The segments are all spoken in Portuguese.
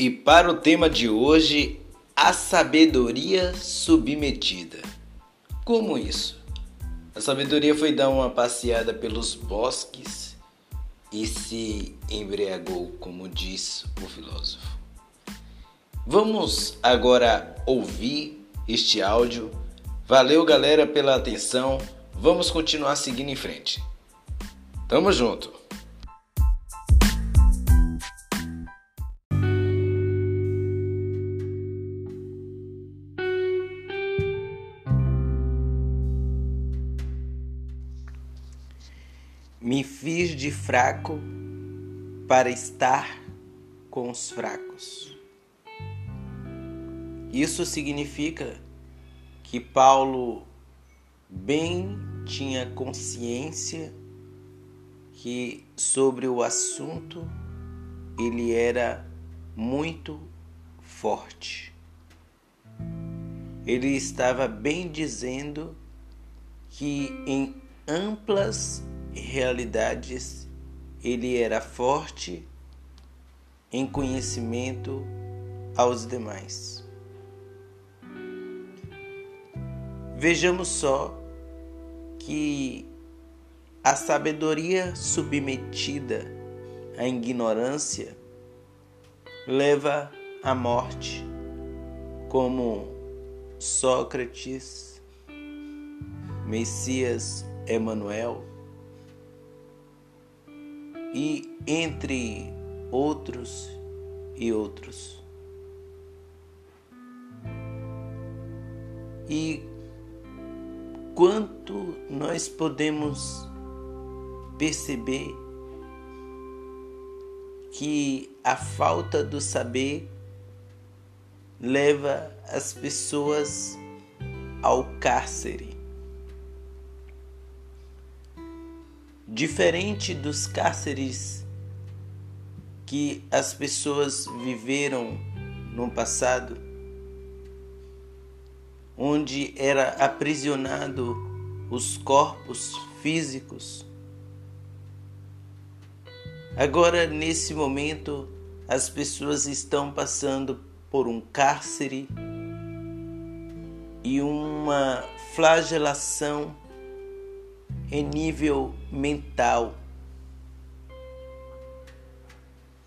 E para o tema de hoje, a sabedoria submetida. Como isso? A sabedoria foi dar uma passeada pelos bosques e se embriagou, como diz o filósofo. Vamos agora ouvir este áudio. Valeu, galera, pela atenção. Vamos continuar seguindo em frente. Tamo junto. Me fiz de fraco para estar com os fracos. Isso significa que Paulo bem tinha consciência que sobre o assunto ele era muito forte. Ele estava bem dizendo que em amplas realidades ele era forte em conhecimento aos demais. Vejamos só que a sabedoria submetida à ignorância leva à morte, como Sócrates, Messias Emanuel e entre outros e outros. E quanto nós podemos perceber que a falta do saber leva as pessoas ao cárcere. Diferente dos cárceres que as pessoas viveram no passado, onde era aprisionado os corpos físicos. Agora, nesse momento, as pessoas estão passando por um cárcere e uma flagelação em nível mental.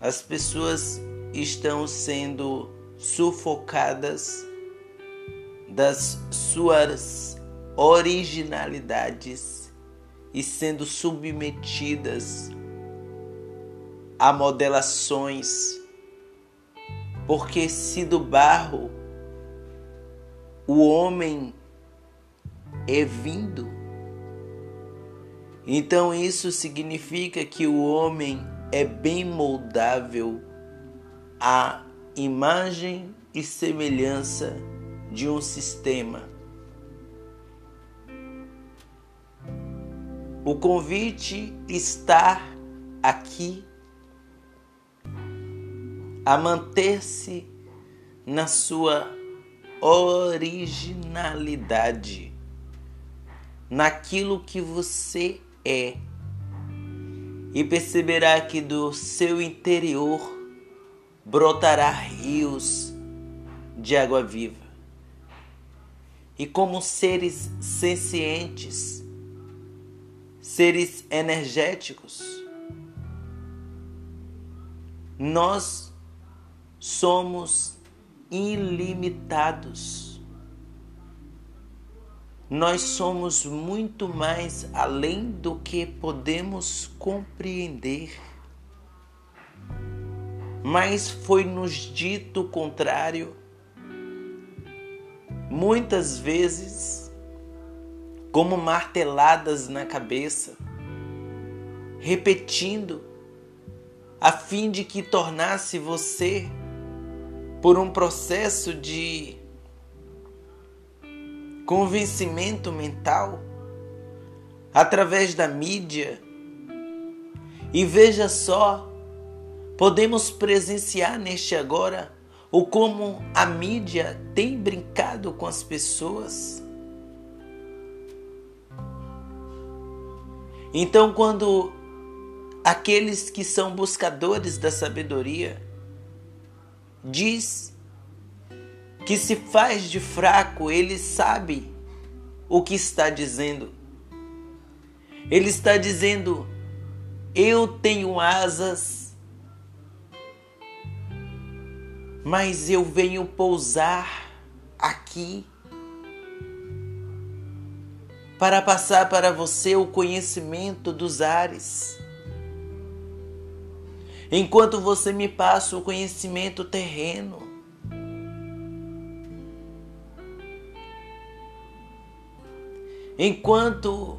As pessoas estão sendo sufocadas das suas originalidades e sendo submetidas a modelações, porque se do barro o homem é vindo, então isso significa que o homem é bem moldável à imagem e semelhança de um sistema. O convite está aqui a manter-se na sua originalidade, naquilo que você é, e perceberá que do seu interior brotará rios de água viva e como seres sencientes, seres energéticos, nós somos ilimitados. Nós somos muito mais além do que podemos compreender. Mas foi nos dito o contrário muitas vezes como marteladas na cabeça, repetindo, a fim de que tornasse você, por um processo de convencimento mental, através da mídia, e veja só, podemos presenciar neste agora ou como a mídia tem brincado com as pessoas. Então, quando aqueles que são buscadores da sabedoria diz que se faz de fraco, ele sabe o que está dizendo. Ele está dizendo: Eu tenho asas, mas eu venho pousar aqui para passar para você o conhecimento dos ares. Enquanto você me passa o conhecimento terreno, enquanto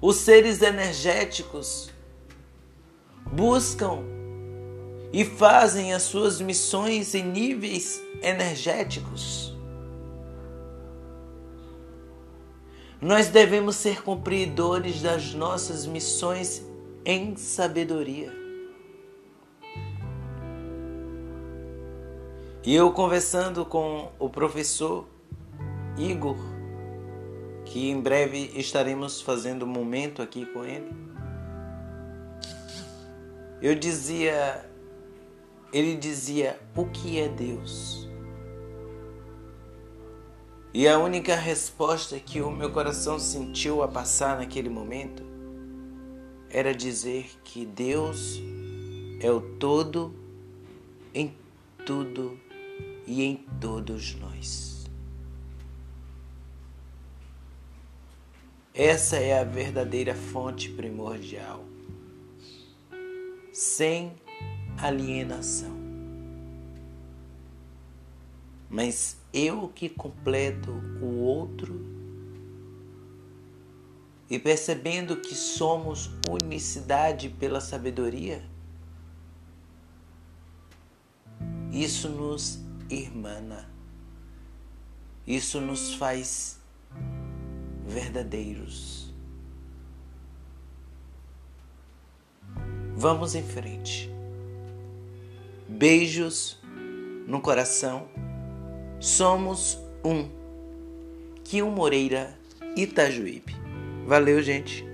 os seres energéticos buscam e fazem as suas missões em níveis energéticos. Nós devemos ser cumpridores das nossas missões em sabedoria. E eu conversando com o professor Igor, que em breve estaremos fazendo um momento aqui com ele. Eu dizia, ele dizia: "O que é Deus?" E a única resposta que o meu coração sentiu a passar naquele momento era dizer que Deus é o todo em tudo e em todos nós. Essa é a verdadeira fonte primordial, sem alienação. Mas eu que completo o outro e percebendo que somos unicidade pela sabedoria, isso nos irmana, isso nos faz verdadeiros. Vamos em frente. Beijos no coração. Somos um. Kio Moreira, Itajuípe. Valeu, gente.